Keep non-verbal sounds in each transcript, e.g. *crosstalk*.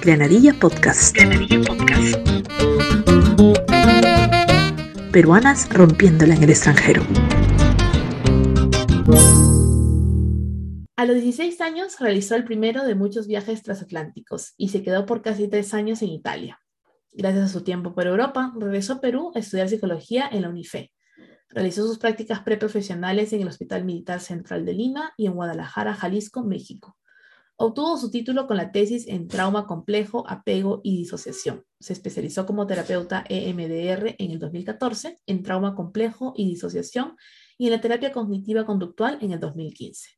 Granadilla Podcast. Granadilla Podcast. Peruanas rompiéndola en el extranjero. A los 16 años realizó el primero de muchos viajes transatlánticos y se quedó por casi tres años en Italia. Gracias a su tiempo por Europa, regresó a Perú a estudiar psicología en la UNIFE. Realizó sus prácticas preprofesionales en el Hospital Militar Central de Lima y en Guadalajara, Jalisco, México. Obtuvo su título con la tesis en trauma complejo, apego y disociación. Se especializó como terapeuta EMDR en el 2014 en trauma complejo y disociación y en la terapia cognitiva conductual en el 2015.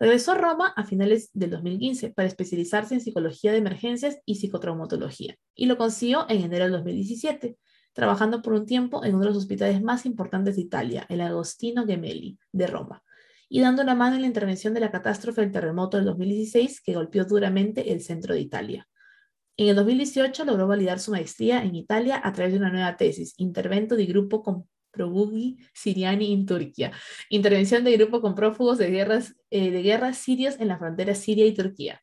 Regresó a Roma a finales del 2015 para especializarse en psicología de emergencias y psicotraumatología y lo consiguió en enero del 2017, trabajando por un tiempo en uno de los hospitales más importantes de Italia, el Agostino Gemelli de Roma y dando la mano en la intervención de la catástrofe del terremoto del 2016 que golpeó duramente el centro de Italia. En el 2018 logró validar su maestría en Italia a través de una nueva tesis, Intervento di Grupo con Profughi Siriani en Turquía, intervención de grupo con prófugos de guerras, eh, de guerras sirios en la frontera Siria y Turquía.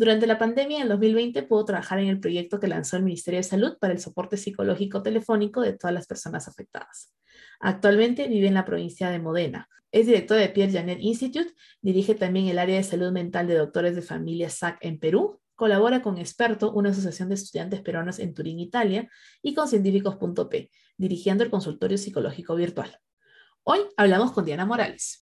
Durante la pandemia, en 2020, pudo trabajar en el proyecto que lanzó el Ministerio de Salud para el soporte psicológico telefónico de todas las personas afectadas. Actualmente vive en la provincia de Modena. Es director de Pierre Janet Institute, dirige también el área de salud mental de doctores de familia SAC en Perú, colabora con Experto, una asociación de estudiantes peruanos en Turín, Italia, y con Científicos.p, dirigiendo el consultorio psicológico virtual. Hoy hablamos con Diana Morales.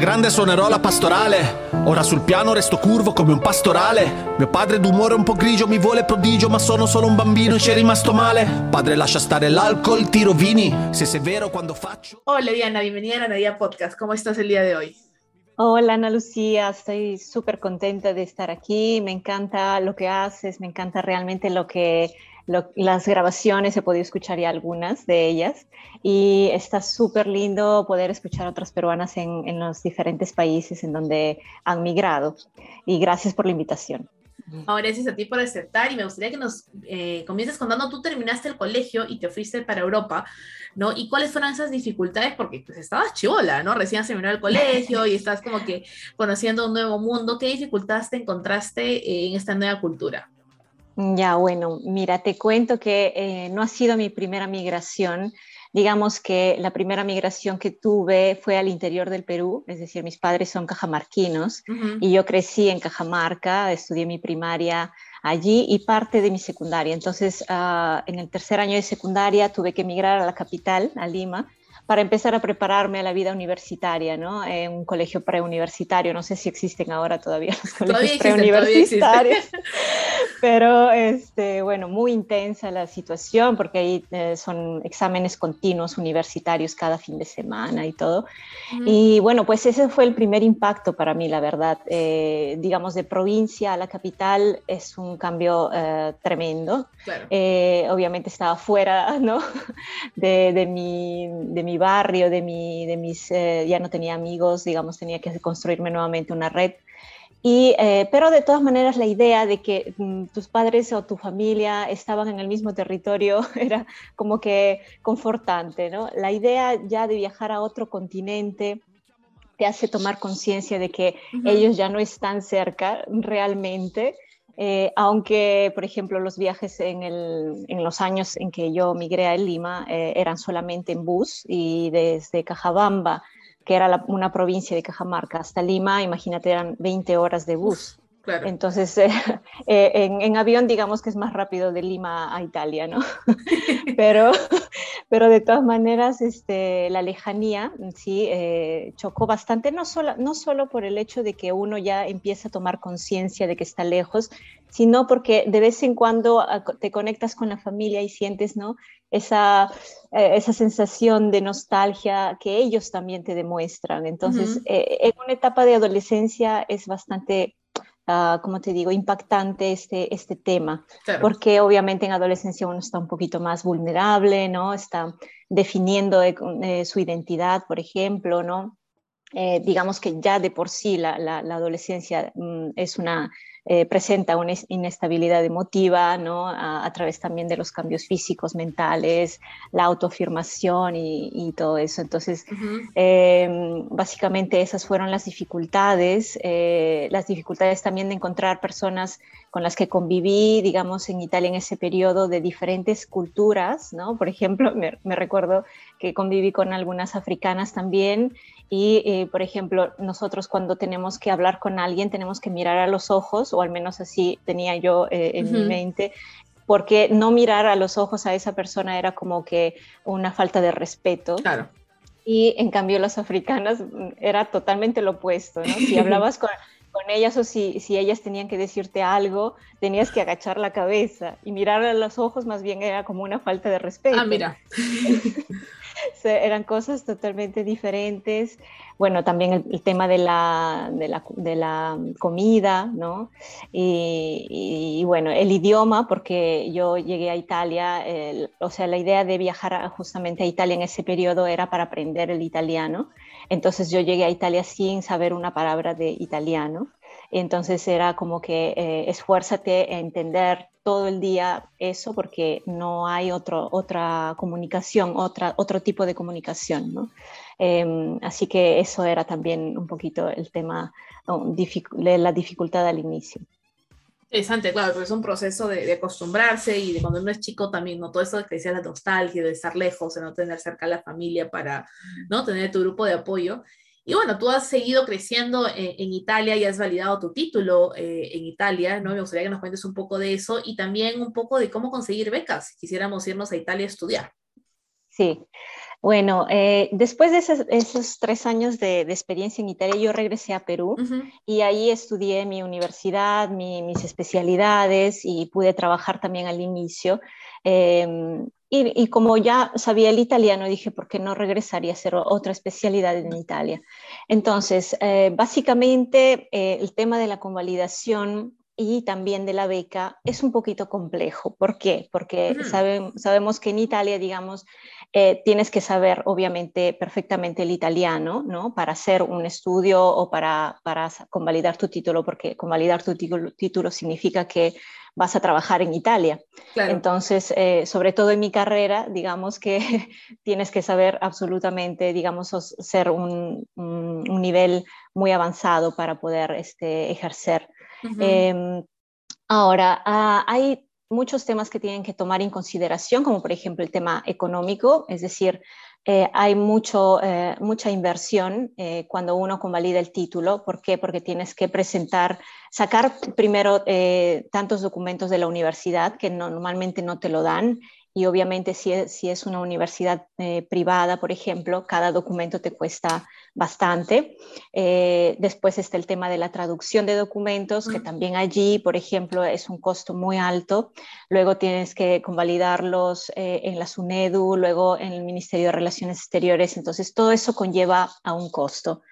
Grande suonerò la pastorale. Ora sul piano resto curvo come un pastorale. Mio padre d'umore un po' grigio mi vuole prodigio, ma sono solo un bambino e ci è rimasto male. Padre lascia stare l'alcol, tiro vini, se sei vero quando faccio. Hola Diana, bienvenida a Nadia Podcast. ¿Cómo estás el día de hoy? Hola Ana Lucía, estoy súper contenta de estar aquí, me encanta lo que haces, me encanta realmente lo que las grabaciones, he podido escuchar ya algunas de ellas y está súper lindo poder escuchar a otras peruanas en, en, los diferentes países en donde han migrado. Y gracias por la invitación. gracias a ti por aceptar y me gustaría que nos eh, comiences contando, tú terminaste el colegio y te fuiste para Europa, ¿no? ¿Y cuáles fueron esas dificultades? Porque pues estabas chivola, ¿no? Recién terminado el colegio y estás como que conociendo un nuevo mundo. ¿Qué dificultades te encontraste en esta nueva cultura? Ya, bueno, mira, te cuento que eh, no ha sido mi primera migración. Digamos que la primera migración que tuve fue al interior del Perú, es decir, mis padres son cajamarquinos y yo crecí en Cajamarca, estudié mi primaria allí y parte de mi secundaria. Entonces, ah, en el tercer año de secundaria tuve que emigrar a la capital, a Lima, para empezar a prepararme a la vida universitaria, ¿no? En un colegio preuniversitario, no sé si existen ahora todavía los colegios preuniversitarios, *laughs* pero este, bueno, muy intensa la situación porque ahí eh, son exámenes continuos universitarios cada fin de semana y todo. Y bueno, pues ese fue el primer impacto para mí, la verdad. Eh, digamos, de provincia a la capital es un cambio eh, tremendo. obviamente estaba fuera, ¿no? *laughs* De, de, mi, de mi barrio, de, mi, de mis, eh, ya no tenía amigos, digamos, tenía que construirme nuevamente una red. Y, eh, pero de todas maneras la idea de que mm, tus padres o tu familia estaban en el mismo territorio *laughs* era como que confortante, ¿no? La idea ya de viajar a otro continente te hace tomar conciencia de que ellos ya no están cerca realmente eh, aunque, por ejemplo, los viajes en, los años en que yo migré a Lima eh, eran solamente en bus y desde Cajabamba, que era una provincia de Cajamarca, hasta Lima, imagínate, eran 20 horas de bus. Entonces, *laughs* eh, en, avión digamos que es más rápido de Lima a Italia, ¿no? *laughs* pero, pero de todas maneras, este, la lejanía sí eh, chocó bastante, no solo, no solo por el hecho de que uno ya empieza a tomar conciencia de que está lejos, sino porque de vez en cuando ah, te conectas con la familia y sientes, ¿no? Esa, eh, esa sensación de nostalgia que ellos también te demuestran. Entonces, eh, en una etapa de adolescencia es bastante uh, como te digo, impactante este, este tema, porque obviamente en adolescencia uno está un poquito más vulnerable, ¿no? Está definiendo eh, su identidad, por ejemplo, ¿no? Eh, digamos que ya de por sí la, la, adolescencia mm, es una, eh, presenta una inestabilidad emotiva, ¿no? A, través también de los cambios físicos, mentales, la autoafirmación y, todo eso. Entonces, em, básicamente esas fueron las dificultades, eh, las dificultades también de encontrar personas con las que conviví, digamos, en Italia en ese periodo de diferentes culturas, ¿no? Por ejemplo, *laughs* me, recuerdo que conviví con algunas africanas también y, eh, por ejemplo, nosotros cuando tenemos que hablar con alguien tenemos que mirar a los ojos, o al menos así tenía yo eh, en mi mente, porque no mirar a los ojos a esa persona era como que una falta de respeto. Claro. Y en cambio las africanas mm, era totalmente lo opuesto, ¿no? Si *laughs* hablabas con, con ellas o si, si, ellas tenían que decirte algo, tenías que agachar la cabeza y mirar a los ojos más bien era como una falta de respeto. Ah, mira. *laughs* eran cosas totalmente diferentes. Bueno, también el, tema de la, de la, de la comida, ¿no? Y, bueno, el idioma, porque yo llegué a Italia, o sea, la idea de viajar justamente a Italia en ese periodo era para aprender el italiano. Entonces yo llegué a Italia sin saber una palabra de italiano. Entonces era como que eh, esfuérzate a entender todo el día eso porque no hay otro, otra comunicación, otra, otro tipo de comunicación. ¿no? Em, así que eso era también un poquito el tema, de la dificultad al inicio. Interesante, claro, porque es un proceso de, acostumbrarse y de cuando uno es chico también, ¿no? Todo eso que decía la nostalgia, de estar lejos, de no tener cerca a la familia para, ¿no? Tener tu grupo de apoyo. Y bueno, tú has seguido creciendo en, Italia y has validado tu título eh, en Italia, ¿no? Me gustaría que nos cuentes un poco de eso y también un poco de cómo conseguir becas si quisiéramos irnos a Italia a estudiar. Sí, bueno, eh, después de esos, tres años de, experiencia en Italia, yo regresé a Perú y ahí estudié mi universidad, mis especialidades y pude trabajar también al inicio. Em, y, como ya sabía el italiano, dije, ¿por qué no regresaría a hacer otra especialidad en Italia? Entonces, eh, básicamente, eh, el tema de la convalidación y también de la beca es un poquito complejo. ¿Por qué? Porque sabemos que en Italia, digamos, eh, tienes que saber, obviamente, perfectamente el italiano, ¿no? Para hacer un estudio o para, para convalidar tu título, porque convalidar tu título significa que vas a trabajar en Italia. Entonces, eh, sobre todo en mi carrera, digamos que *laughs* tienes que saber absolutamente, digamos, ser un, nivel muy avanzado para poder este, ejercer. Em, ahora, ah, hay muchos temas que tienen que tomar en consideración, como por ejemplo el tema económico, es decir, eh, hay mucho, eh, mucha inversión eh, cuando uno convalida el título. ¿Por qué? Porque tienes que presentar, sacar primero tantos documentos de la universidad que normalmente no te lo dan y obviamente si es, si es una universidad eh, privada, por ejemplo, cada documento te cuesta bastante. Eh, después está el tema de la traducción de documentos, que también allí, por ejemplo, es un costo muy alto. Luego tienes que convalidarlos eh, en la SUNEDU, luego en el Ministerio de Relaciones Exteriores. Entonces, todo eso conlleva a un costo.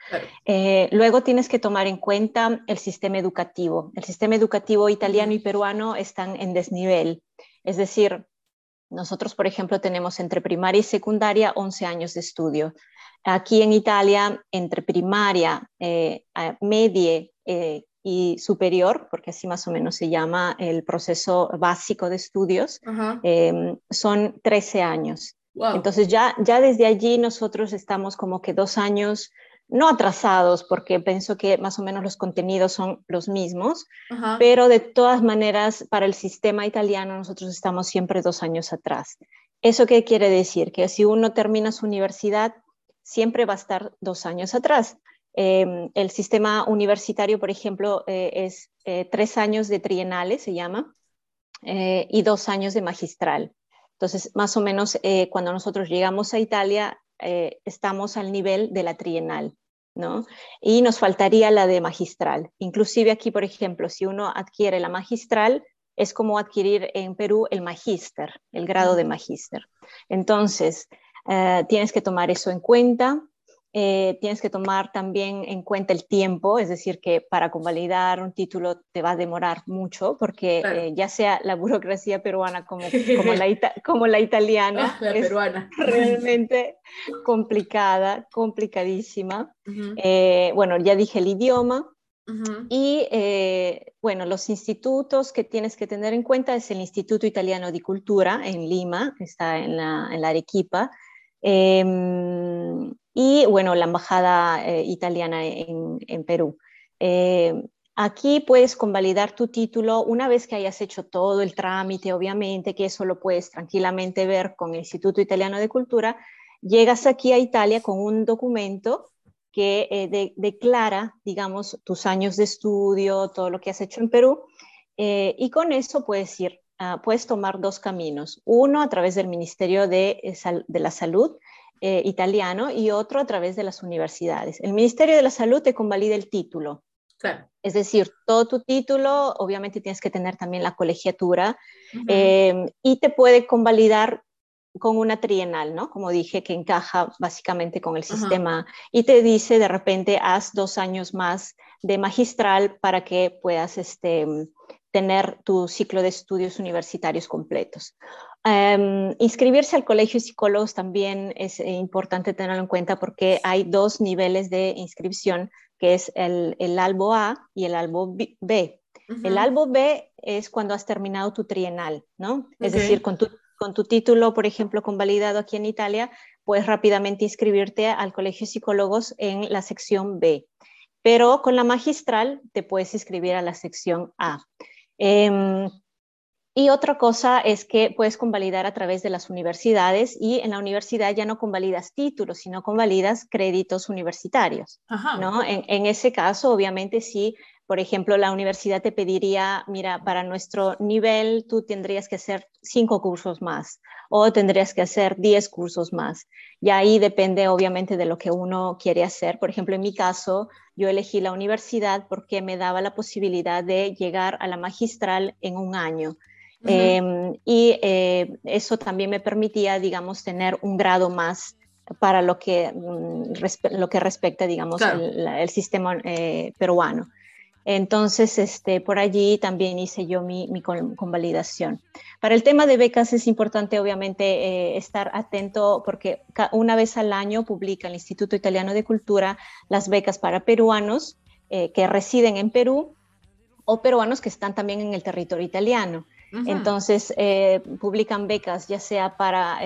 luego tienes que tomar en cuenta el sistema educativo. El sistema educativo italiano y peruano están en desnivel. Es decir, nosotros, por ejemplo, tenemos entre primaria y secundaria 11 años de estudio. Aquí en Italia, entre primaria, eh, media eh, y superior, porque así más o menos se llama el proceso básico de estudios, em, son 13 años. Entonces ya, ya desde allí nosotros estamos como que dos años no atrasados, porque pienso que más o menos los contenidos son los mismos, pero de todas maneras, para el sistema italiano nosotros estamos siempre dos años atrás. ¿Eso qué quiere decir? Que si uno termina su universidad, siempre va a estar dos años atrás. Em, el sistema universitario, por ejemplo, eh, es eh, tres años de trienales, se llama, eh, y dos años de magistral. Entonces, más o menos, cuando nosotros llegamos a Italia, eh, estamos al nivel de la trienal. ¿no? Y nos faltaría la de magistral. Inclusive aquí, por ejemplo, si uno adquiere la magistral, es como adquirir en Perú el magíster, el grado de magíster. Entonces, eh, tienes que tomar eso en cuenta. Eh, tienes que tomar también en cuenta el tiempo, es decir, que para convalidar un título te va a demorar mucho, porque eh, ya sea la burocracia peruana como, como, la, *laughs* como la, italiana, ah, es peruana. *laughs* realmente complicada, complicadísima. Eh, bueno, ya dije el idioma. Y bueno, los institutos que tienes que tener en cuenta es el Instituto Italiano de Cultura en Lima, que está en la, en la Arequipa, Em, y bueno, la embajada eh, italiana en, Perú. Eh, aquí puedes convalidar tu título una vez que hayas hecho todo el trámite, obviamente, que eso lo puedes tranquilamente ver con el Instituto Italiano de Cultura. Llegas aquí a Italia con un documento que eh, declara, digamos, tus años de estudio, todo lo que has hecho en Perú, y con eso puedes ir Ah, puedes tomar dos caminos. Uno a través del Ministerio de, eh, la Salud eh, italiano y otro a través de las universidades. El Ministerio de la Salud te convalida el título. Es decir, todo tu título, obviamente tienes que tener también la colegiatura em, y te puede convalidar con una trienal, ¿no? Como dije, que encaja básicamente con el sistema y te dice de repente haz dos años más de magistral para que puedas este, tener tu ciclo de estudios universitarios completos. Em, inscribirse al colegio de psicólogos también es importante tenerlo en cuenta porque hay dos niveles de inscripción, que es el, el albo A y el albo B. El albo B es cuando has terminado tu trienal, ¿no? Es decir, con tu, con tu título, por ejemplo, convalidado aquí en Italia, puedes rápidamente inscribirte al colegio de psicólogos en la sección B. Pero con la magistral te puedes inscribir a la sección A. Em, y otra cosa es que puedes convalidar a través de las universidades y en la universidad ya no convalidas títulos, sino convalidas créditos universitarios. ¿no? En, ese caso, obviamente, sí, por ejemplo, la universidad te pediría, mira, para nuestro nivel tú tendrías que hacer cinco cursos más o tendrías que hacer diez cursos más. Y ahí depende, obviamente, de lo que uno quiere hacer. Por ejemplo, en mi caso, yo elegí la universidad porque me daba la posibilidad de llegar a la magistral en un año. Em, y eh, eso también me permitía, digamos, tener un grado más para lo que, mm, lo que respecta, digamos, el, sistema eh, peruano. Entonces, este, por allí también hice yo mi, convalidación. Para el tema de becas es importante, obviamente, eh, estar atento porque una vez al año publica el Instituto Italiano de Cultura las becas para peruanos eh, que residen en Perú o peruanos que están también en el territorio italiano. Entonces, eh, publican becas ya sea para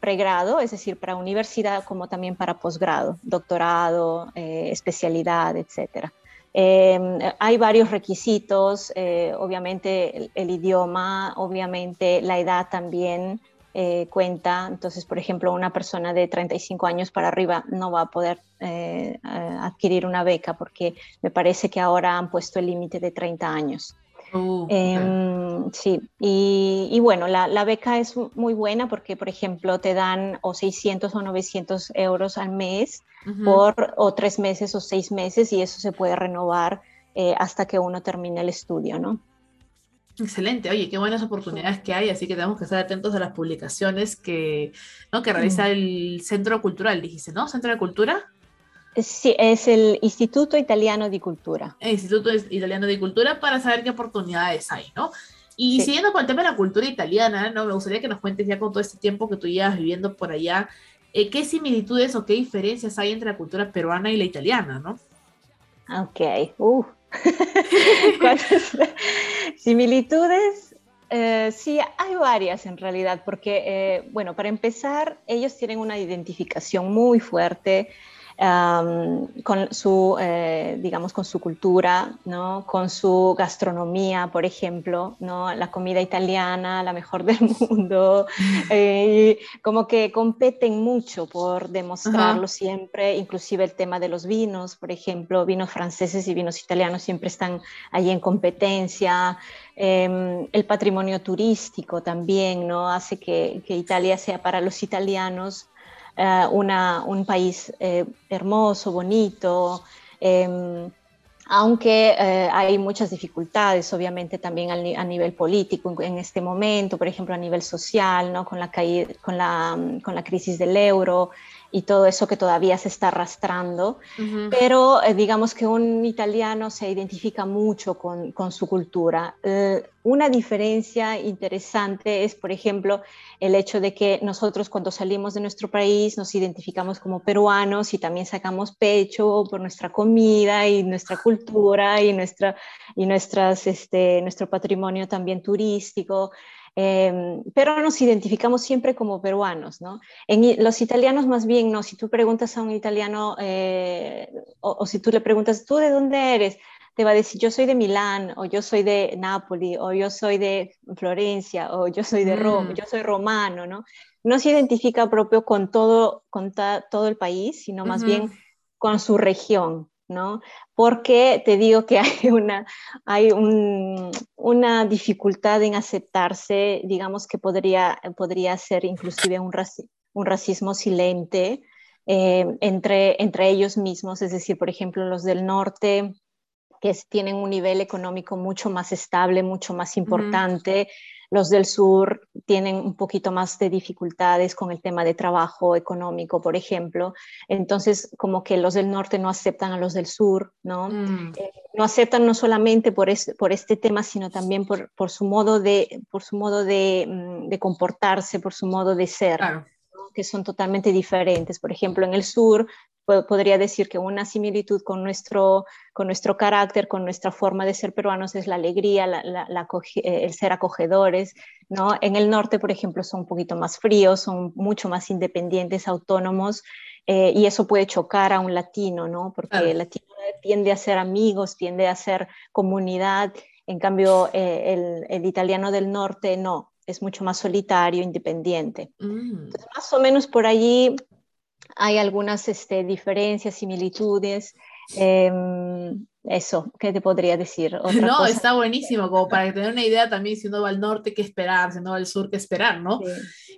pregrado, es decir, para universidad, como también para posgrado, doctorado, especialidad, etcétera. Em, hay varios requisitos, eh, obviamente el, idioma, obviamente la edad también eh, cuenta. Entonces, por ejemplo, una persona de 35 años para arriba no va a poder eh, adquirir una beca porque me parece que ahora han puesto el límite de 30 años. Uh, em, sí, y, bueno, la, beca es muy buena porque, por ejemplo, te dan o 600 o 900 euros al mes por o tres meses o seis meses y eso se puede renovar eh, hasta que uno termine el estudio, ¿no? Excelente, oye, qué buenas oportunidades que hay, así que tenemos que estar atentos a las publicaciones que, ¿no? que realiza el Centro Cultural, dijiste, ¿no? Centro de Cultura. Sí, es el Instituto Italiano de Cultura. El Instituto Italiano de Cultura para saber qué oportunidades hay, ¿no? Y siguiendo con el tema de la cultura italiana, ¿no? Me gustaría que nos cuentes ya con todo este tiempo que tú llevas viviendo por allá, eh, ¿qué similitudes o qué diferencias hay entre la cultura peruana y la italiana, no? Ok, uh. *laughs* similitudes, eh, sí, hay varias en realidad, porque, eh, bueno, para empezar, ellos tienen una identificación muy fuerte con su, eh, digamos, con su cultura, ¿no? con su gastronomía, por ejemplo, ¿no? la comida italiana, la mejor del *laughs* mundo, eh, como que competen mucho por demostrarlo siempre, inclusive el tema de los vinos, por ejemplo, vinos franceses y vinos italianos siempre están ahí en competencia. Em, el patrimonio turístico también, ¿no? Hace que, que Italia sea para los italianos eh, un país eh, hermoso, bonito, em, aunque eh, hay muchas dificultades, obviamente, también a, nivel político en este momento, por ejemplo, a nivel social, ¿no? con, la con, la, con la crisis del euro y todo eso que todavía se está arrastrando, pero eh, digamos que un italiano se identifica mucho con, con su cultura. Eh, una diferencia interesante es, por ejemplo, el hecho de que nosotros cuando salimos de nuestro país nos identificamos como peruanos y también sacamos pecho por nuestra comida y nuestra cultura y, nuestra, y nuestras, este, nuestro patrimonio también turístico. Em, pero nos identificamos siempre como peruanos, ¿no? En, los italianos más bien, no, si tú preguntas a un italiano eh, o, si tú le preguntas, ¿tú de dónde eres? Te va a decir, yo soy de Milán, o yo soy de Nápoles, o yo soy de Florencia, o yo soy de Roma, mm. yo soy romano, ¿no? No se identifica propio con todo, con todo el país, sino más bien con su región, ¿no? Porque te digo que *laughs* hay una, hay una dificultad en aceptarse, digamos que podría, podría ser inclusive un, un racismo silente eh, entre, entre ellos mismos, es decir, por ejemplo, los del norte que tienen un nivel económico mucho más estable, mucho más importante, los del sur tienen un poquito más de dificultades con el tema de trabajo económico, por ejemplo. Entonces, como que los del norte no aceptan a los del sur, ¿no? Mm. Eh, no aceptan no solamente por, por este tema, sino también por, por, su modo, de, por su modo de, mm, de comportarse, por su modo de ser. Que son totalmente diferentes. Por ejemplo, en el sur podría decir que una similitud con nuestro, con nuestro carácter, con nuestra forma de ser peruanos es la alegría, eh, el ser acogedores. ¿no? En el norte, por ejemplo, son un poquito más fríos, son mucho más independientes, autónomos, eh, y eso puede chocar a un latino, ¿no? porque el latino tiende a ser amigos, tiende a ser comunidad, en cambio eh, el, italiano del norte no, es mucho más solitario, independiente. Mm. más o menos por allí hay algunas este, diferencias, similitudes. Em, eso, ¿qué te podría decir? *laughs* no, está buenísimo, como para tener una idea también si uno va al norte, qué esperar, si uno va al sur, qué esperar, ¿no?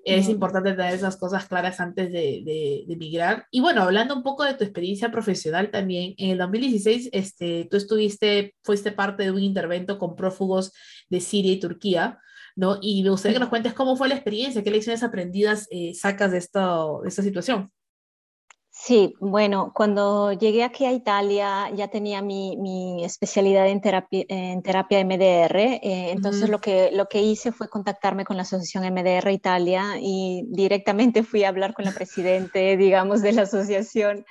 Es importante tener esas cosas claras antes de, de, de, migrar. Y bueno, hablando un poco de tu experiencia profesional también, en el 2016 este, tú estuviste, fuiste parte de un intervento con prófugos de Siria y Turquía. ¿No? Y me gustaría que nos cuentes cómo fue la experiencia, qué lecciones aprendidas eh, sacas de, esto, de esta situación. Sí, bueno, cuando llegué aquí a Italia ya tenía mi, mi especialidad en terapia, en terapia MDR, eh, entonces lo, que, lo que hice fue contactarme con la Asociación MDR Italia y directamente fui a hablar con la presidente, digamos, de la asociación.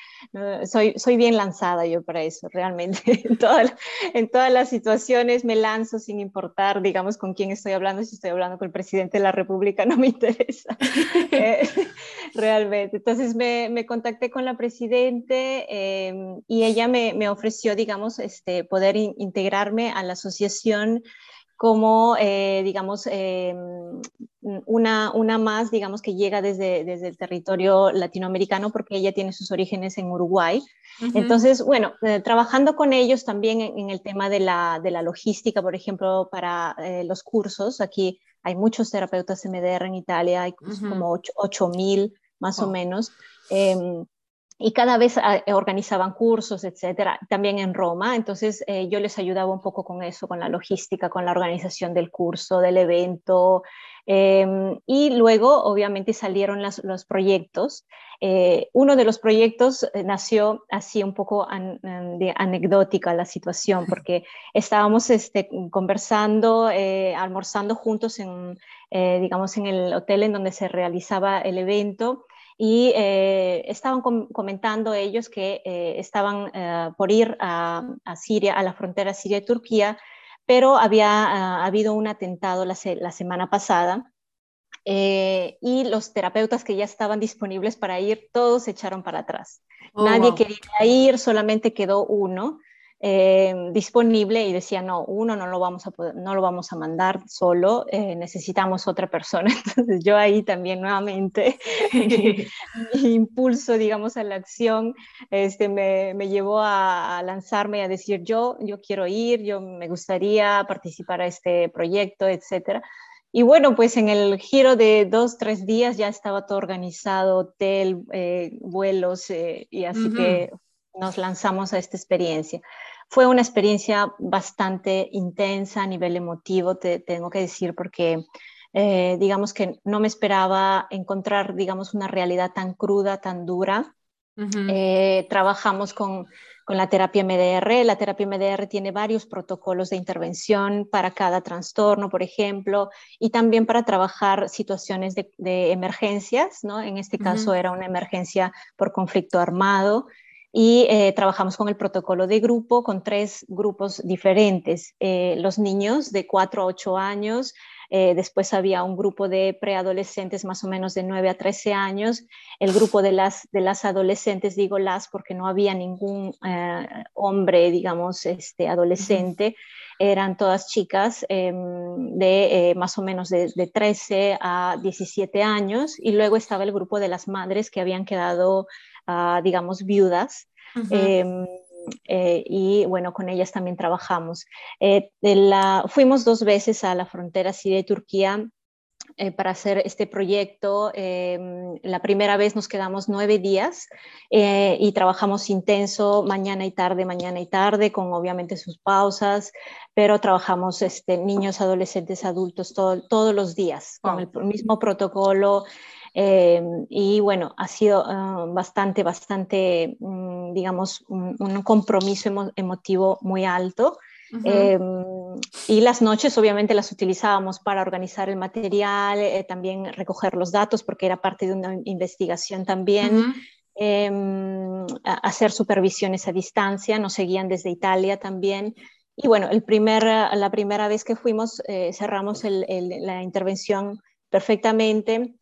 soy, soy bien lanzada yo para eso, realmente. *laughs* en, todas, en todas las situaciones me lanzo sin importar, digamos, con quién estoy hablando. Si estoy hablando con el presidente de la República, *laughs* no me interesa. *laughs* Eh, realmente. Entonces me, me contacté con la presidente em, y ella me, me, ofreció, digamos, este, poder integrarme a la asociación como, eh, digamos, em, una, una más, digamos, que llega desde, desde el territorio latinoamericano porque ella tiene sus orígenes en Uruguay. Entonces, bueno, eh, trabajando con ellos también en, el tema de la, de la, logística, por ejemplo, para eh, los cursos. Aquí hay muchos terapeutas MDR en Italia, hay como 8.000 más o menos. Y cada vez ah, organizaban cursos, etcétera, también en Roma. Entonces eh, yo les ayudaba un poco con eso, con la logística, con la organización del curso, del evento. Em, y luego, obviamente, salieron los proyectos. Eh, uno de los proyectos eh, nació así un poco de anecdótica la situación, porque estábamos este, conversando, almorzando juntos en, digamos, en el hotel en donde se realizaba el evento y eh, estaban comentando ellos que eh, estaban eh, por ir a, Siria, a la frontera Siria y Turquía, pero había ah, habido un atentado la, semana pasada y los terapeutas que ya estaban disponibles para ir, todos se echaron para atrás. Oh, Nadie quería ir, solamente quedó uno. Eh, disponible y decía, no, uno no lo vamos a, no lo vamos a mandar solo, eh, necesitamos otra persona. *laughs* Entonces yo ahí también nuevamente *laughs* *laughs* mi impulso, digamos, a la acción este, me, me llevó a, lanzarme a decir, yo, yo quiero ir, yo me gustaría participar a este proyecto, etcétera. Y bueno, pues en el giro de dos, tres días ya estaba todo organizado, hotel, eh, vuelos, y así que nos lanzamos a esta experiencia. Fue una experiencia bastante intensa a nivel emotivo, te tengo que decir, porque Eh, digamos que no me esperaba encontrar, digamos, una realidad tan cruda, tan dura. Eh, trabajamos con, con, la terapia MDR. La terapia MDR tiene varios protocolos de intervención para cada trastorno, por ejemplo, y también para trabajar situaciones de, de emergencias, ¿no? En este caso era una emergencia por conflicto armado y eh, trabajamos con el protocolo de grupo, con tres grupos diferentes. Eh, los niños de 4 a 8 años, eh, después había un grupo de preadolescentes más o menos de 9 a 13 años, el grupo de las, de las adolescentes, digo las porque no había ningún hombre, digamos, este, adolescente, eran todas chicas em, de más o menos de, de 13 a 17 años, y luego estaba el grupo de las madres que habían quedado digamos, viudas. Em, eh, y bueno, con ellas también trabajamos. Eh, la, fuimos dos veces a la frontera Siria-Turquía eh, para hacer este proyecto. Em, la primera vez nos quedamos nueve días y trabajamos intenso mañana y tarde, mañana y tarde, con obviamente sus pausas, pero trabajamos este, niños, adolescentes, adultos todos los días con el mismo protocolo. Eh, y bueno, ha sido ah, bastante, bastante, mm, digamos, un, compromiso emotivo muy alto. Eh, y las noches obviamente las utilizábamos para organizar el material, eh, también recoger los datos porque era parte de una investigación también. hacer supervisiones a distancia, nos seguían desde Italia también. Y bueno, el primer, la primera vez que fuimos cerramos la intervención perfectamente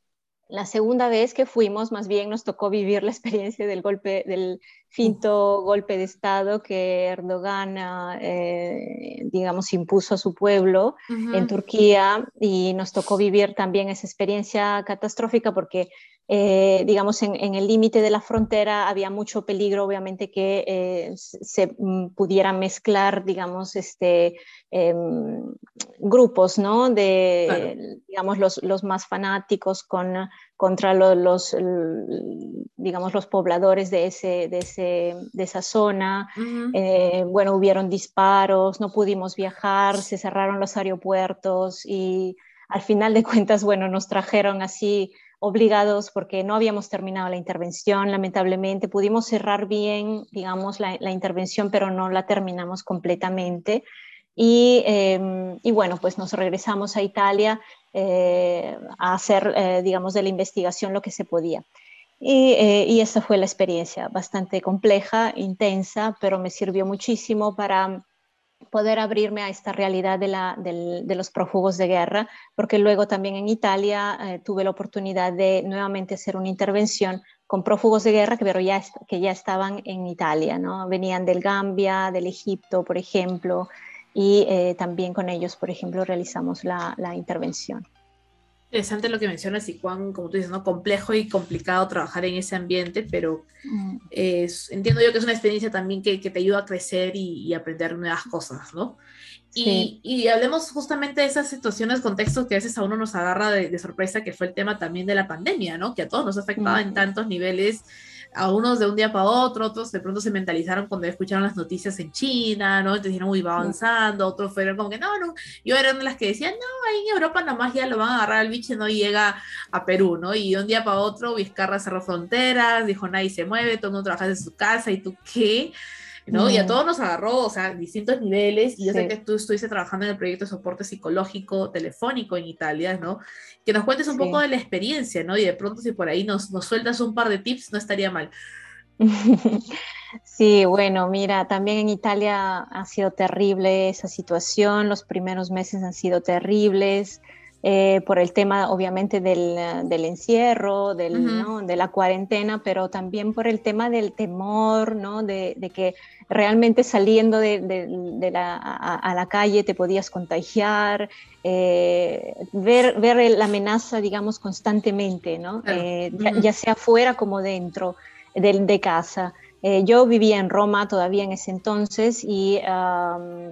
la segunda vez que fuimos, más bien nos tocó vivir la experiencia del golpe, del finto golpe de Estado que Erdogan, eh, digamos, impuso a su pueblo en Turquía y nos tocó vivir también esa experiencia catastrófica porque eh, digamos, en, el límite de la frontera había mucho peligro, obviamente, que eh, se mm, pudieran mezclar, digamos, este, em, grupos, ¿no? De, digamos, los, los, más fanáticos con, contra los, digamos, los pobladores de, ese, de, ese, de esa zona. Eh, bueno, hubieron disparos, no pudimos viajar, se cerraron los aeropuertos y al final de cuentas, bueno, nos trajeron así obligados porque no habíamos terminado la intervención, lamentablemente. Pudimos cerrar bien, digamos, la, intervención, pero no la terminamos completamente. Y, em, bueno, pues nos regresamos a Italia eh, a hacer, eh, digamos, de la investigación lo que se podía. Y, eh, y esa fue la experiencia, bastante compleja, intensa, pero me sirvió muchísimo para poder abrirme a esta realidad de, los prófugos de guerra, porque luego también en Italia eh, tuve la oportunidad de nuevamente hacer una intervención con prófugos de guerra pero ya, que ya estaban en Italia, ¿no? venían del Gambia, del Egipto, por ejemplo, y eh, también con ellos, por ejemplo, realizamos la intervención interesante lo que mencionas y cuán, como tú dices, ¿no? complejo y complicado trabajar en ese ambiente, pero mm. es, entiendo yo que es una experiencia también que, que te ayuda a crecer y, aprender nuevas cosas, ¿no? Y, y, hablemos justamente de esas situaciones, contextos que a veces a uno nos agarra de, sorpresa, que fue el tema también de la pandemia, ¿no? Que a todos nos afectaba en tantos niveles a unos de un día para otro, otros de pronto se mentalizaron cuando escucharon las noticias en China, ¿no? Entonces dijeron, uy, va avanzando, otros fueron como que, no, no, yo era una de las que decían, no, ahí en Europa nada más ya lo van a agarrar al bicho y no llega a Perú, ¿no? Y de un día para otro, Vizcarra cerró fronteras, dijo, nadie se mueve, todo el mundo trabaja en su casa, ¿y tú qué? ¿No? Y a todos nos agarró, o sea, distintos niveles, y yo sé que tú estuviste trabajando en el proyecto de soporte psicológico telefónico en Italia, ¿no? Que nos cuentes un poco de la experiencia, ¿no? Y de pronto si por ahí nos, nos sueltas un par de tips, no estaría mal. *laughs* Sí, bueno, mira, también en Italia ha sido terrible esa situación, los primeros meses han sido terribles. Eh, por el tema obviamente del, del encierro, del, de la cuarentena, pero también por el tema del temor, ¿no? de, de que realmente saliendo de, de la, a, la calle te podías contagiar, eh, ver, ver la amenaza, digamos, constantemente, ¿no? Eh, ya, sea fuera como dentro de, de casa. Eh, yo vivía en Roma todavía en ese entonces y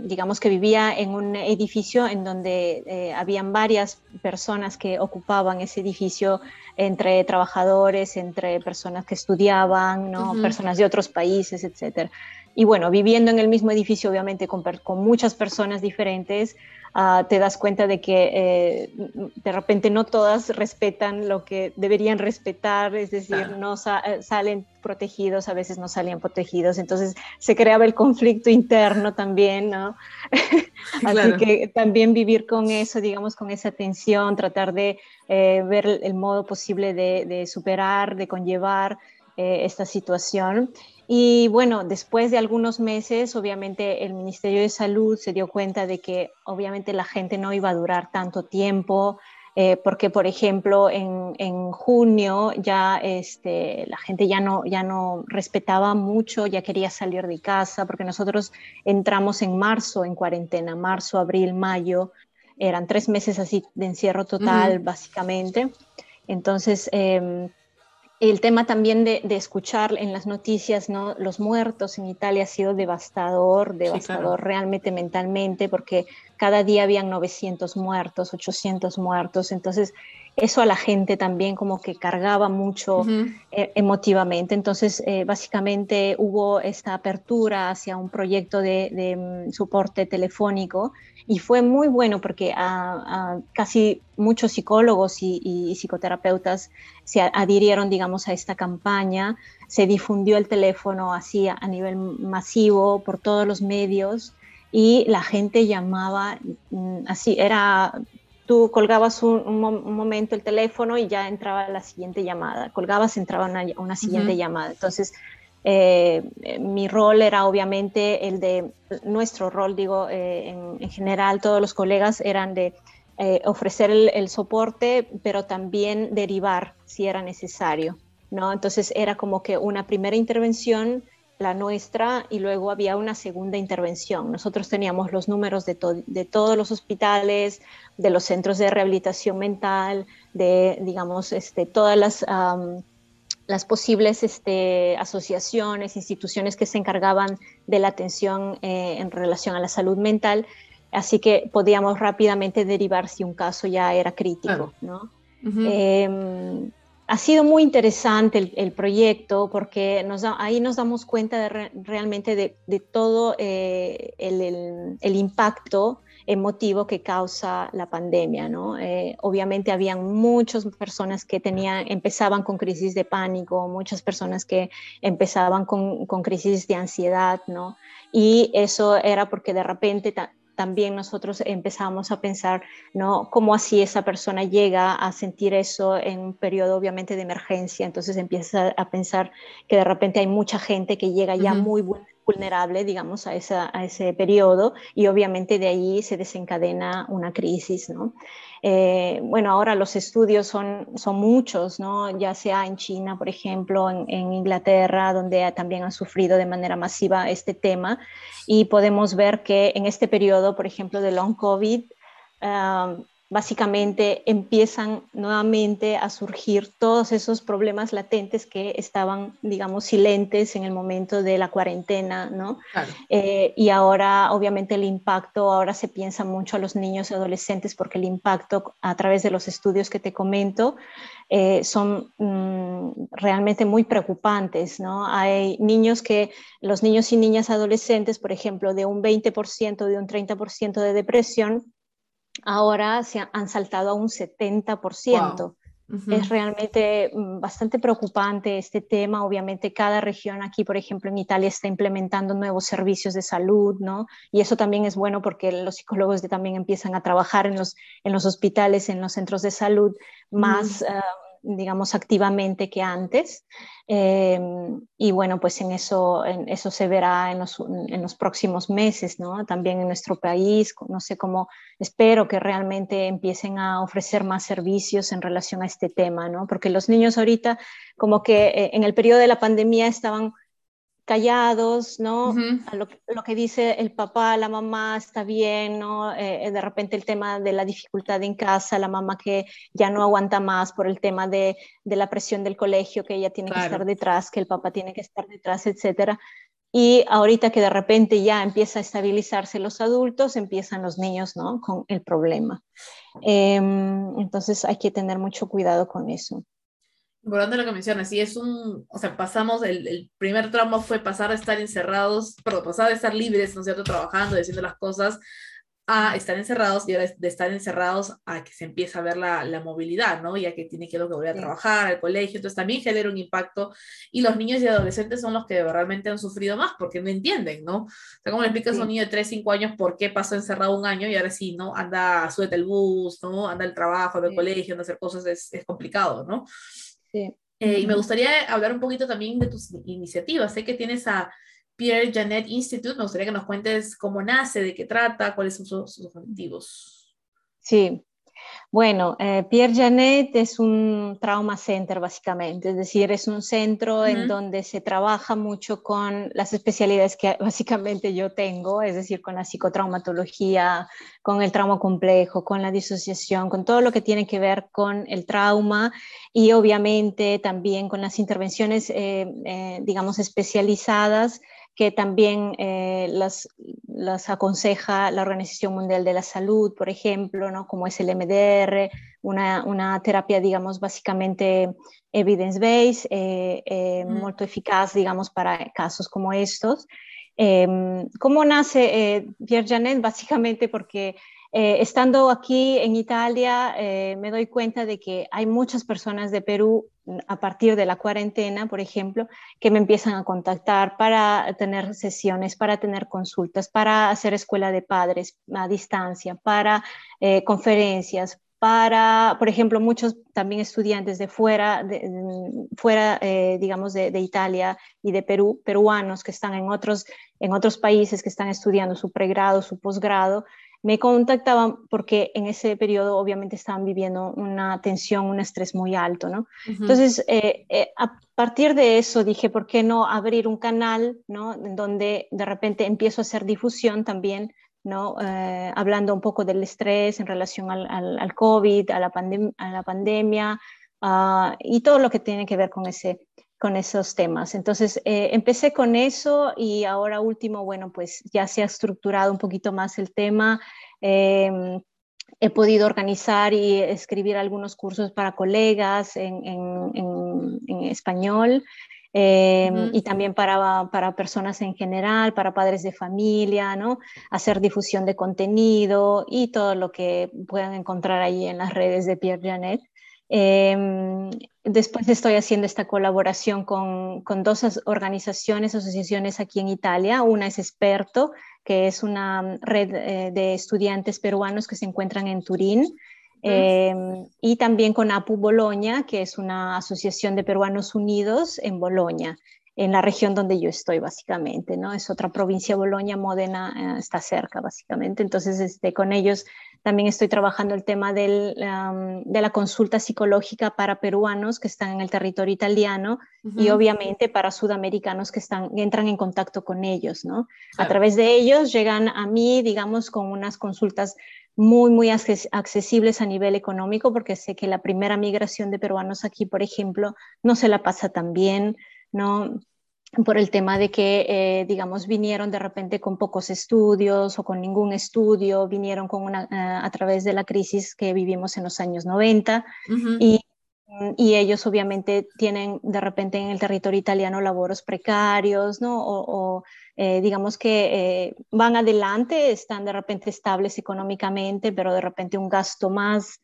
digamos que vivía en un edificio en donde eh, habían varias personas que ocupaban ese edificio entre trabajadores, entre personas que estudiaban, ¿no? personas de otros países, etc. Y bueno, viviendo en el mismo edificio, obviamente con, con muchas personas diferentes, ah, te das cuenta de que eh, de repente no todas respetan lo que deberían respetar, es decir, no eh, salen protegidos, a veces no salían protegidos, entonces se creaba el conflicto interno también, ¿no? *laughs* Así que también vivir con eso, digamos, con esa tensión, tratar de eh, ver el, modo posible de, de superar, de conllevar esta situación. Y bueno, después de algunos meses, obviamente el Ministerio de Salud se dio cuenta de que obviamente la gente no iba a durar tanto tiempo, eh, porque por ejemplo en, en, junio ya este, la gente ya no, ya no respetaba mucho, ya quería salir de casa, porque nosotros entramos en marzo en cuarentena, marzo, abril, mayo, eran tres meses así de encierro total, básicamente. Entonces, eh, el tema también de, escuchar en las noticias, ¿no? Los muertos en Italia ha sido devastador, devastador realmente mentalmente, porque cada día habían 900 muertos, 800 muertos, entonces eso a la gente también como que cargaba mucho eh, emotivamente. Entonces, eh, básicamente hubo esta apertura hacia un proyecto de, mm, soporte telefónico y fue muy bueno porque a, casi muchos psicólogos y, psicoterapeutas se adhirieron, digamos, a esta campaña. Se difundió el teléfono así a, nivel masivo por todos los medios y la gente llamaba mm, así, era tú colgabas un, momento el teléfono y ya entraba la siguiente llamada, colgabas, entraba una, una siguiente llamada. Entonces, eh, mi rol era obviamente el de, nuestro rol, digo, eh, en, general, todos los colegas eran de eh, ofrecer el, soporte, pero también derivar si era necesario, ¿no? Entonces era como que una primera intervención la nuestra y luego había una segunda intervención. Nosotros teníamos los números de, de todos los hospitales, de los centros de rehabilitación mental, de, digamos, este, todas las, las posibles este, asociaciones, instituciones que se encargaban de la atención eh, en relación a la salud mental. Así que podíamos rápidamente derivar si un caso ya era crítico, ¿no? Ha sido muy interesante el, proyecto porque nos ahí nos damos cuenta de realmente de, todo eh, el, impacto emotivo que causa la pandemia. ¿no? Eh, obviamente habían muchas personas que tenían, empezaban con crisis de pánico, muchas personas que empezaban con, con crisis de ansiedad, ¿no? y eso era porque de repente también nosotros empezamos a pensar, ¿no? ¿Cómo así esa persona llega a sentir eso en un periodo obviamente de emergencia? Entonces empieza a pensar que de repente hay mucha gente que llega ya muy vulnerable, digamos, a, esa, a ese periodo y obviamente de ahí se desencadena una crisis, ¿no? Eh, bueno, ahora los estudios son, son muchos, ¿no? ya sea en China, por ejemplo, en, Inglaterra, donde también han sufrido de manera masiva este tema, y podemos ver que en este periodo, por ejemplo, de long COVID, ah, básicamente empiezan nuevamente a surgir todos esos problemas latentes que estaban, digamos, silentes en el momento de la cuarentena, ¿no? Eh, y ahora, obviamente, el impacto, ahora se piensa mucho a los niños y adolescentes porque el impacto a través de los estudios que te comento eh, son mm, realmente muy preocupantes, ¿no? Hay niños que, los niños y niñas adolescentes, por ejemplo, de un 20%, de un 30% de depresión, ahora se han saltado a un 70%. Es realmente mm, bastante preocupante este tema. Obviamente cada región aquí, por ejemplo, en Italia está implementando nuevos servicios de salud, ¿no? Y eso también es bueno porque los psicólogos también empiezan a trabajar en los, en los hospitales, en los centros de salud más digamos, activamente que antes. Em, y bueno, pues en eso, en eso se verá en los, en los, próximos meses, ¿no? También en nuestro país, no sé cómo, espero que realmente empiecen a ofrecer más servicios en relación a este tema, ¿no? Porque los niños ahorita, como que eh, en el periodo de la pandemia estaban callados, ¿no? lo, que dice el papá, la mamá está bien, ¿no? Eh, de repente el tema de la dificultad en casa, la mamá que ya no aguanta más por el tema de, la presión del colegio, que ella tiene que estar detrás, que el papá tiene que estar detrás, etcétera. Y ahorita que de repente ya empieza a estabilizarse los adultos, empiezan los niños, ¿no? Con el problema. Em, entonces hay que tener mucho cuidado con eso. Importante lo que mencionas, sí, es un, o sea, pasamos, el, el, primer tramo fue pasar a estar encerrados, perdón, pasar a estar libres, ¿no es cierto?, trabajando, diciendo las cosas, a estar encerrados y ahora de estar encerrados a que se empieza a ver la, la movilidad, ¿no? Ya que tiene que, volver a trabajar, al colegio, entonces también genera un impacto y los niños y adolescentes son los que realmente han sufrido más porque no entienden, ¿no? O sea, ¿cómo le explicas a un niño de 3, 5 años por qué pasó encerrado un año y ahora sí, ¿no? Anda, súbete el bus, ¿no? Anda al trabajo, anda al colegio, anda a hacer cosas, es, es complicado, ¿no? Sí. Eh, y me gustaría hablar un poquito también de tus iniciativas. Sé que tienes a Pierre Janet Institute. Me gustaría que nos cuentes cómo nace, de qué trata, cuáles son sus, objetivos. Sí, bueno, eh, Pierre Janet es un trauma center básicamente, es decir, es un centro en donde se trabaja mucho con las especialidades que *laughs* básicamente yo tengo, es decir, con la psicotraumatología, con el trauma complejo, con la disociación, con todo lo que tiene que ver con el trauma y obviamente también con las intervenciones, eh, eh, digamos, especializadas que también eh, las, las, aconseja la Organización Mundial de la Salud, por ejemplo, ¿no? como es el MDR, una, una terapia, digamos, básicamente evidence-based, eh, eh, muy eficaz, digamos, para casos como estos. Em, ¿Cómo nace Pierre Janet? *laughs* Básicamente porque eh, estando aquí en Italia, eh, me doy cuenta de que hay muchas personas de Perú a partir de la cuarentena, por ejemplo, que me empiezan a contactar para tener sesiones, para tener consultas, para hacer escuela de padres a distancia, para eh, conferencias, para, por ejemplo, muchos también estudiantes de fuera, fuera digamos, de, de, Italia y de Perú, peruanos que están en otros, en otros países, que están estudiando su pregrado, su posgrado, me contactaban porque en ese periodo obviamente estaban viviendo una tensión, un estrés muy alto, ¿no? Entonces, eh, eh, a partir de eso dije, ¿por qué no abrir un canal, ¿no? En donde de repente empiezo a hacer difusión también, ¿no? Eh, hablando un poco del estrés en relación al, al, COVID, a la, a la pandemia uh, y todo lo que tiene que ver con ese con esos temas. Entonces, eh, empecé con eso y ahora último, bueno, pues ya se ha estructurado un poquito más el tema. Em, he podido organizar y escribir algunos cursos para colegas en, español. Em, y también para, para, personas en general, para padres de familia, ¿no? Hacer difusión de contenido y todo lo que puedan encontrar ahí en las redes de Pierre Janet. Em, después estoy haciendo esta colaboración con, con, dos organizaciones, asociaciones aquí en Italia. Una es Experto, que es una red eh, de estudiantes peruanos que se encuentran en Turín. Em, y también con APU Boloña, que es una asociación de peruanos unidos en Boloña, en la región donde yo estoy básicamente, ¿no? Es otra provincia, Boloña, Módena, eh, está cerca básicamente. Entonces, este, con ellos también estoy trabajando el tema de la consulta psicológica para peruanos que están en el territorio italiano y obviamente para sudamericanos que están, entran en contacto con ellos, ¿no? A través de ellos llegan a mí, digamos, con unas consultas muy, muy accesibles a nivel económico, porque sé que la primera migración de peruanos aquí, por ejemplo, no se la pasa tan bien, ¿no? Por el tema de que, eh, digamos, vinieron de repente con pocos estudios o con ningún estudio, vinieron con una, eh, a través de la crisis que vivimos en los años 90 y, y, ellos obviamente tienen de repente en el territorio italiano laboros precarios, ¿no? O, eh, digamos que van adelante, están de repente estables económicamente, pero de repente un gasto más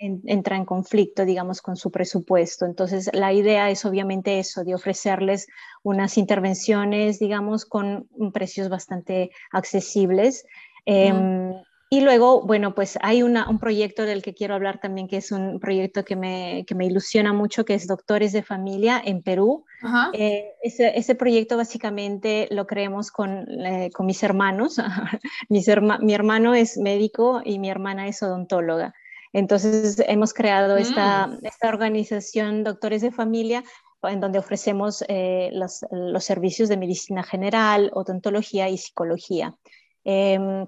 entra en conflicto, digamos, con su presupuesto. Entonces, la idea es obviamente eso, de ofrecerles unas intervenciones, digamos, con precios bastante accesibles. Em, y luego, bueno, pues hay un proyecto del que quiero hablar también, que es un proyecto que me, que me ilusiona mucho, que es Doctores de Familia en Perú. Eh, ese, ese, proyecto básicamente lo creemos con, eh, con mis hermanos. *laughs* mi hermano es médico y mi hermana es odontóloga. Entonces hemos creado esta, mm. esta organización Doctores de Familia en donde ofrecemos eh, los, los, servicios de medicina general, odontología y psicología. Em,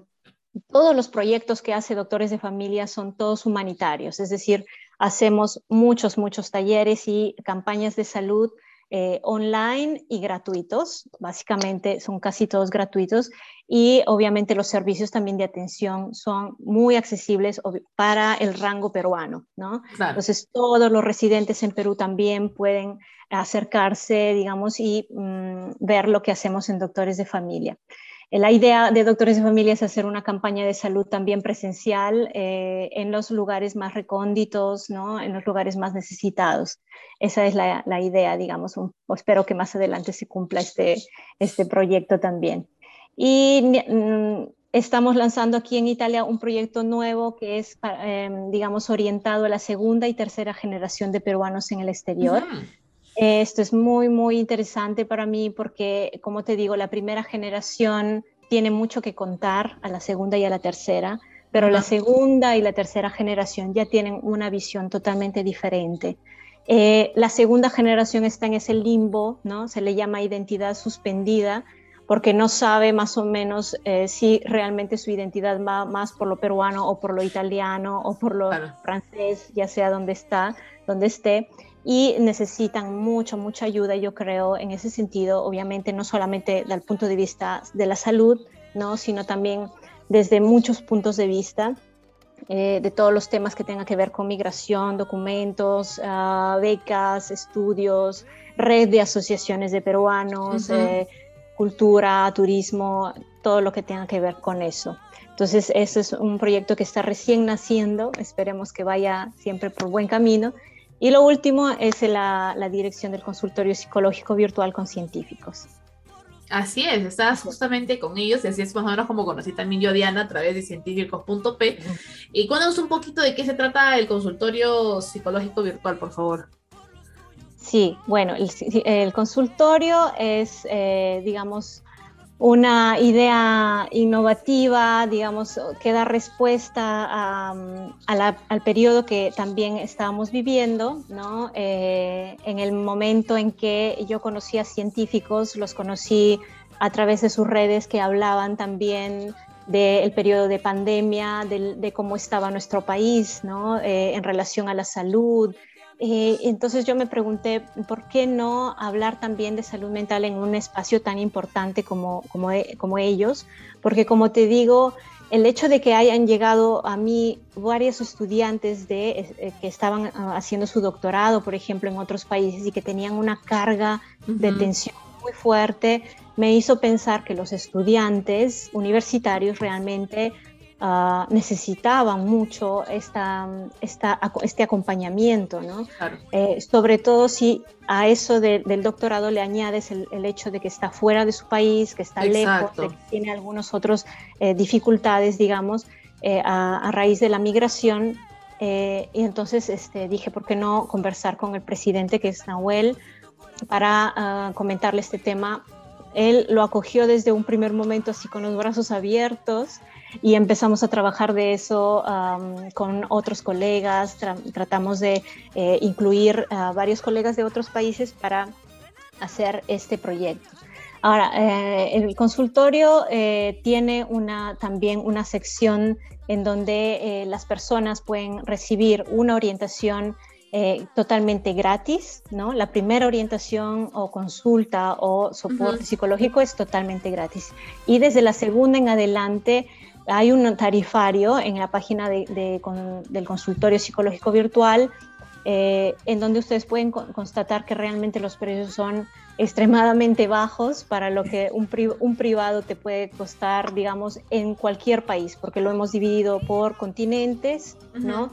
todos los proyectos que hace Doctores de Familia son todos humanitarios, es decir, hacemos muchos, muchos talleres y campañas de salud eh, online y gratuitos, básicamente son casi todos gratuitos y obviamente los servicios también de atención son muy accesibles para el rango peruano, ¿no? Entonces todos los residentes en Perú también pueden acercarse, digamos, y mm, ver lo que hacemos en Doctores de Familia. La idea de Doctores de Familia es hacer una campaña de salud también presencial eh, en los lugares más recónditos, ¿no? en los lugares más necesitados. Esa es la, idea, digamos. espero que más adelante se cumpla este, este proyecto también. Y mm, estamos lanzando aquí en Italia un proyecto nuevo que es, em, digamos, orientado a la segunda y tercera generación de peruanos en el exterior. Esto es muy, muy interesante para mí porque, como te digo, la primera generación tiene mucho que contar a la segunda y a la tercera, pero la segunda y la tercera generación ya tienen una visión totalmente diferente. Eh, la segunda generación está en ese limbo, ¿no? Se le llama identidad suspendida, porque no sabe más o menos eh, si realmente su identidad va más por lo peruano o por lo italiano o por lo francés, ya sea donde está, donde esté y necesitan mucha, mucha ayuda, yo creo, en ese sentido, obviamente no solamente desde el punto de vista de la salud, ¿no? sino también desde muchos puntos de vista. Eh, de todos los temas que tengan que ver con migración, documentos, ah, becas, estudios, red de asociaciones de peruanos, eh, cultura, turismo, todo lo que tenga que ver con eso. Entonces, ese es un proyecto que está recién naciendo, esperemos que vaya siempre por buen camino y lo último es la, dirección del consultorio psicológico virtual con científicos. Así es, estás justamente con ellos y así es más o menos como conocí también yo a Diana a través de científicos.p. Y cuéntanos un poquito de qué se trata el consultorio psicológico virtual, por favor. Sí, bueno, el, consultorio es, eh, digamos, una idea innovativa, digamos, que da respuesta al periodo que también estábamos viviendo, ¿no? Eh, en el momento en que yo conocí a científicos, los conocí a través de sus redes que hablaban también del periodo de pandemia, de, cómo estaba nuestro país, ¿no? Eh, en relación a la salud, eh, entonces yo me pregunté, ¿por qué no hablar también de salud mental en un espacio tan importante como, como, e, como ellos? Porque como te digo, el hecho de que hayan llegado a mí varios estudiantes de, eh, que estaban ah, haciendo su doctorado, por ejemplo, en otros países y que tenían una carga de tensión muy fuerte, me hizo pensar que los estudiantes universitarios realmente Ah, necesitaban mucho esta, esta, este acompañamiento, ¿no? Eh, sobre todo si a eso del doctorado le añades el, hecho de que está fuera de su país, que está lejos, de que tiene algunas otras eh, dificultades, digamos, eh, a, raíz de la migración. y entonces este, dije, ¿por qué no conversar con el presidente, que es Nahuel, para ah, comentarle este tema? Él lo acogió desde un primer momento así con los brazos abiertos y empezamos a trabajar de eso con otros colegas, tratamos de eh, incluir a varios colegas de otros países para hacer este proyecto. Ahora, eh, el consultorio eh, tiene una, también una sección en donde las personas pueden recibir una orientación totalmente gratis, ¿no? La primera orientación o consulta o soporte psicológico es totalmente gratis. Y desde la segunda en adelante hay un tarifario en la página del consultorio psicológico virtual eh, en donde ustedes pueden constatar que realmente los precios son extremadamente bajos para lo que un, privado te puede costar, digamos, en cualquier país, porque lo hemos dividido por continentes, ¿no?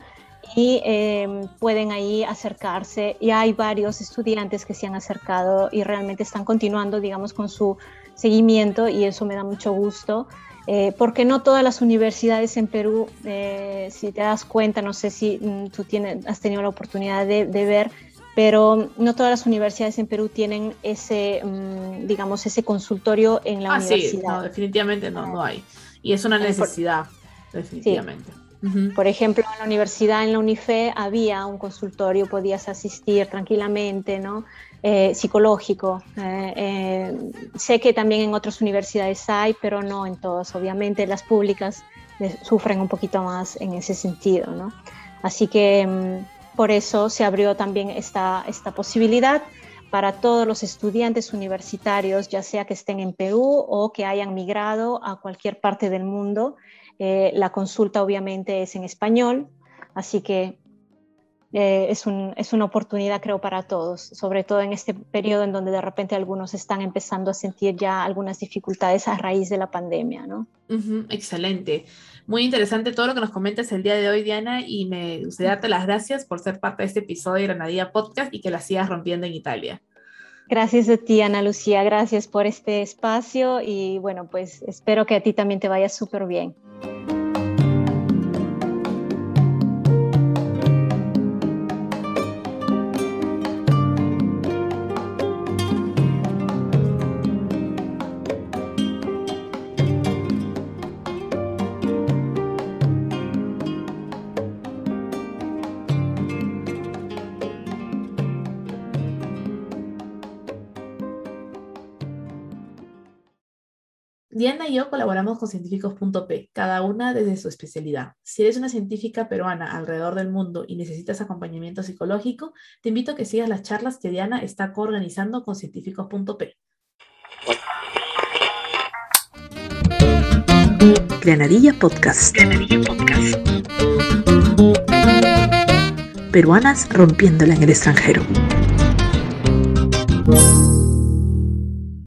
Y em, pueden ahí acercarse. Y hay varios estudiantes que se han acercado y realmente están continuando, digamos, con su seguimiento y eso me da mucho gusto. Eh, porque no todas las universidades en Perú, eh, si te das cuenta, no sé si mm, tú tienes, has tenido la oportunidad de, ver, pero no todas las universidades en Perú tienen ese, mm, digamos, ese consultorio en la ah, universidad. Sí, no, definitivamente no, no hay. Y es una necesidad, definitivamente. Por ejemplo, en la universidad, en la UNIFE, había un consultorio, podías asistir tranquilamente, ¿no? Eh, psicológico. Eh, eh, sé que también en otras universidades hay, pero no en todas. Obviamente las públicas sufren un poquito más en ese sentido. ¿no? Así que mm, por eso se abrió también esta, esta posibilidad para todos los estudiantes universitarios, ya sea que estén en Perú o que hayan migrado a cualquier parte del mundo. la consulta obviamente es en español, así que eh, es, un, es, una oportunidad, creo, para todos, sobre todo en este periodo en donde de repente algunos están empezando a sentir ya algunas dificultades a raíz de la pandemia, ¿no? excelente. Muy interesante todo lo que nos comentas el día de hoy, Diana, y me gustaría darte las gracias por ser parte de este episodio de Granadilla Podcast y que la sigas rompiendo en Italia. Gracias a ti, Ana Lucía, gracias por este espacio y bueno, pues espero que a ti también te vaya súper bien. Diana y yo colaboramos con científicos.p, cada una desde su especialidad. Si eres una científica peruana alrededor del mundo y necesitas acompañamiento psicológico, te invito a que sigas las charlas que Diana está coorganizando con científicos.p. Granadilla Podcast. Granadilla Podcast. Peruanas rompiéndola en el extranjero.